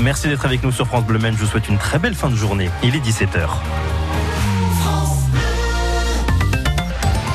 Merci d'être avec nous sur France Bleu Maine. Je vous souhaite une très belle fin de journée. Il est 17h.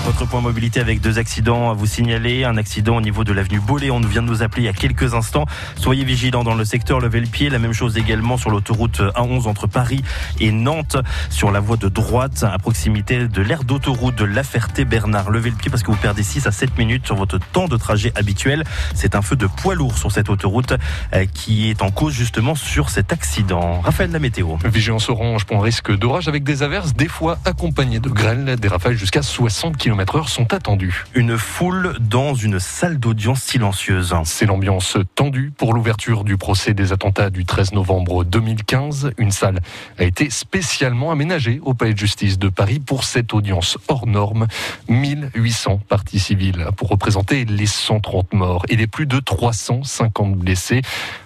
Votre point mobilité avec deux accidents à vous signaler. Un accident au niveau de l'avenue Bollé. On vient de nous appeler il y a quelques instants. Soyez vigilants dans le secteur levez le pied. La même chose également sur l'autoroute A11 entre Paris et Nantes. Sur la voie de droite, à proximité de l'aire d'autoroute de La Ferté-Bernard. Levez le pied parce que vous perdez 6 à 7 minutes sur votre temps de trajet habituel. C'est un feu de poids lourd sur cette autoroute euh, qui est en cause justement sur cet accident. Raphaël, la météo. Vigilance orange pour risque d'orage avec des averses, des fois accompagnées de grêles. Des rafales jusqu'à 60 km sont attendus. Une foule dans une salle d'audience silencieuse. C'est l'ambiance tendue pour l'ouverture du procès des attentats du 13 novembre 2015. Une salle a été spécialement aménagée au Palais de justice de Paris pour cette audience hors norme. 1800 parties civiles pour représenter les 130 morts et les plus de 350 blessés.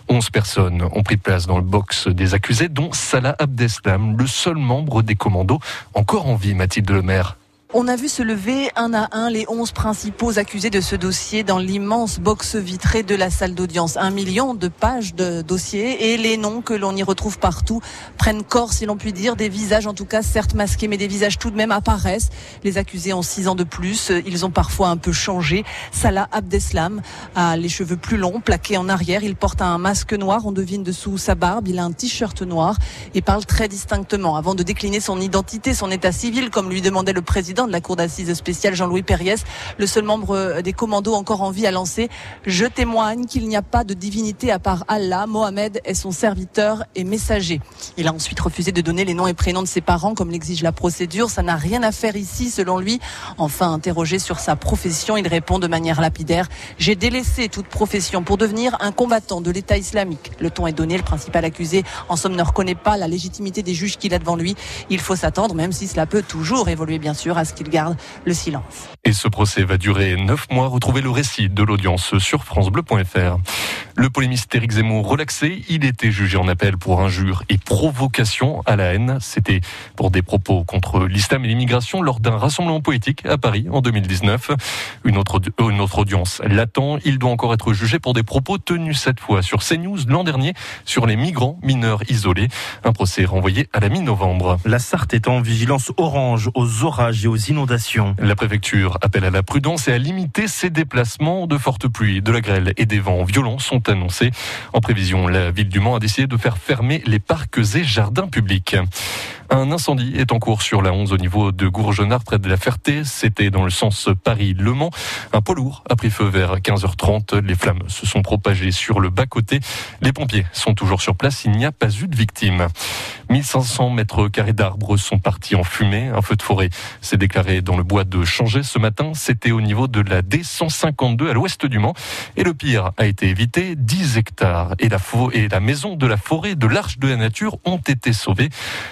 11 personnes ont pris place dans le box des accusés, dont Salah Abdeslam, le seul membre des commandos encore en vie, Mathilde Lemaire. On a vu se lever un à un les 11 principaux accusés de ce dossier dans l'immense box vitrée de la salle d'audience. Un million de pages de dossiers et les noms que l'on y retrouve partout prennent corps, si l'on peut dire, des visages en tout cas certes masqués, mais des visages tout de même apparaissent. Les accusés ont 6 ans de plus, ils ont parfois un peu changé. Salah Abdeslam a les cheveux plus longs, plaqués en arrière, il porte un masque noir, on devine dessous sa barbe, il a un t-shirt noir et parle très distinctement avant de décliner son identité, son état civil, comme lui demandait le président de la cour d'assises spéciale, Jean-Louis Perriès, le seul membre euh, des commandos encore en vie, a lancé Je témoigne qu'il n'y a pas de divinité à part Allah. Mohamed est son serviteur et messager. Il a ensuite refusé de donner les noms et prénoms de ses parents, comme l'exige la procédure. Ça n'a rien à faire ici, selon lui. Enfin, interrogé sur sa profession, il répond de manière lapidaire J'ai délaissé toute profession pour devenir un combattant de l'État islamique. Le ton est donné. Le principal accusé, en somme, ne reconnaît pas la légitimité des juges qu'il a devant lui. Il faut s'attendre, même si cela peut toujours évoluer, bien sûr, à qu'il garde le silence. Et ce procès va durer neuf mois. Retrouvez le récit de l'audience sur francebleu.fr. Le polémiste Éric Zemmour relaxé, il était jugé en appel pour injure et provocation à la haine. C'était pour des propos contre l'islam et l'immigration lors d'un rassemblement politique à Paris en 2019. Une autre, une autre audience l'attend. Il doit encore être jugé pour des propos tenus cette fois sur CNews l'an dernier sur les migrants mineurs isolés. Un procès renvoyé à la mi-novembre. La Sarthe est en vigilance orange aux orages et aux inondations. La préfecture appelle à la prudence et à limiter ses déplacements. De fortes pluies, de la grêle et des vents violents sont En prévision, la ville du Mans a décidé de faire fermer les parcs et jardins publics. Un incendie est en cours sur la 11 au niveau de Gourgenard, près de la Ferté. C'était dans le sens Paris-Le Mans. Un poids lourd a pris feu vers 15h30. Les flammes se sont propagées sur le bas-côté. Les pompiers sont toujours sur place. Il n'y a pas eu de victimes. 1500 mètres carrés d'arbres sont partis en fumée. Un feu de forêt s'est déclaré dans le bois de Changé ce matin. C'était au niveau de la D152 à l'ouest du Mans. Et le pire a été évité. 10 hectares et la, et la maison de la forêt de l'Arche de la Nature ont été sauvés.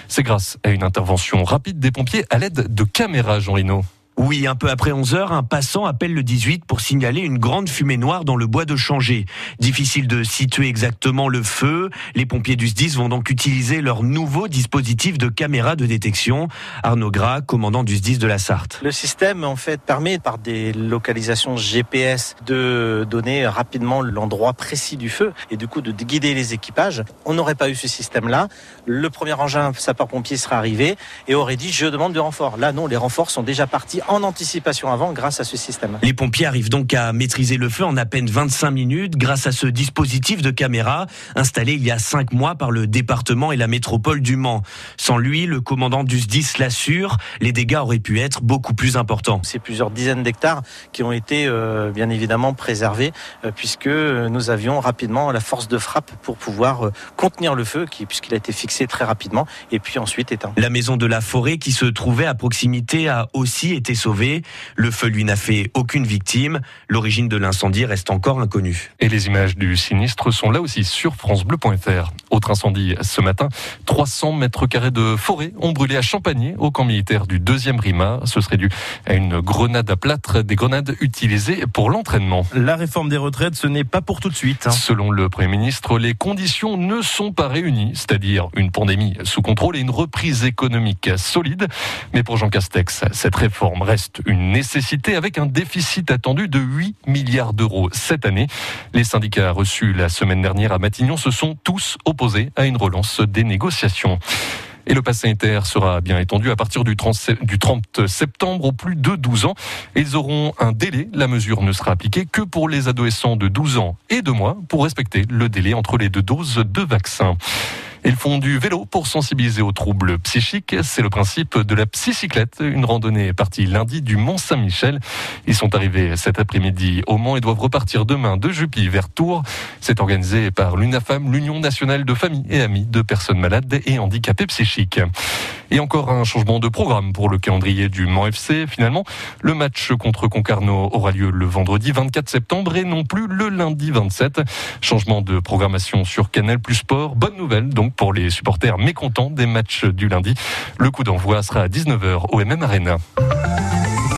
C'est grâce à une intervention rapide des pompiers à l'aide de caméras, Jean Rino. Oui, un peu après 11 heures, un passant appelle le 18 pour signaler une grande fumée noire dans le bois de Changé. Difficile de situer exactement le feu. Les pompiers du SDIS vont donc utiliser leur nouveau dispositif de caméra de détection. Arnaud Gras, commandant du SDIS de la Sarthe. Le système, en fait, permet par des localisations GPS de donner rapidement l'endroit précis du feu et du coup de guider les équipages. On n'aurait pas eu ce système-là. Le premier engin sapeur-pompier serait arrivé et aurait dit je demande de renfort. Là, non, les renforts sont déjà partis en anticipation avant grâce à ce système. Les pompiers arrivent donc à maîtriser le feu en à peine 25 minutes grâce à ce dispositif de caméra installé il y a 5 mois par le département et la métropole du Mans. Sans lui, le commandant du SDIS l'assure, les dégâts auraient pu être beaucoup plus importants. C'est plusieurs dizaines d'hectares qui ont été euh, bien évidemment préservés euh, puisque nous avions rapidement la force de frappe pour pouvoir euh, contenir le feu puisqu'il a été fixé très rapidement et puis ensuite éteint. La maison de la forêt qui se trouvait à proximité a aussi été sauvé. Le feu, lui, n'a fait aucune victime. L'origine de l'incendie reste encore inconnue. Et les images du sinistre sont là aussi sur francebleu.fr. Autre incendie ce matin, 300 mètres carrés de forêt ont brûlé à Champagné, au camp militaire du 2e RIMA. Ce serait dû à une grenade à plâtre, des grenades utilisées pour l'entraînement. La réforme des retraites, ce n'est pas pour tout de suite. Hein. Selon le Premier ministre, les conditions ne sont pas réunies, c'est-à-dire une pandémie sous contrôle et une reprise économique solide. Mais pour Jean Castex, cette réforme reste une nécessité avec un déficit attendu de 8 milliards d'euros cette année. Les syndicats reçus la semaine dernière à Matignon se sont tous opposés à une relance des négociations. Et le pass sanitaire sera bien étendu à partir du 30 septembre aux plus de 12 ans. Ils auront un délai. La mesure ne sera appliquée que pour les adolescents de 12 ans et 2 mois pour respecter le délai entre les deux doses de vaccin. Ils font du vélo pour sensibiliser aux troubles psychiques. C'est le principe de la psycyclette. Une randonnée partie lundi du Mont Saint-Michel. Ils sont arrivés cet après-midi au Mans et doivent repartir demain de Jupy vers Tours. C'est organisé par l'UNAFAM, l'Union nationale de familles et amis de personnes malades et handicapées psychiques. Et encore un changement de programme pour le calendrier du Mans FC. Finalement, le match contre Concarneau aura lieu le vendredi 24 septembre et non plus le lundi 27. Changement de programmation sur Canal Plus Sport. Bonne nouvelle donc pour les supporters mécontents des matchs du lundi. Le coup d'envoi sera à 19h au MM Arena.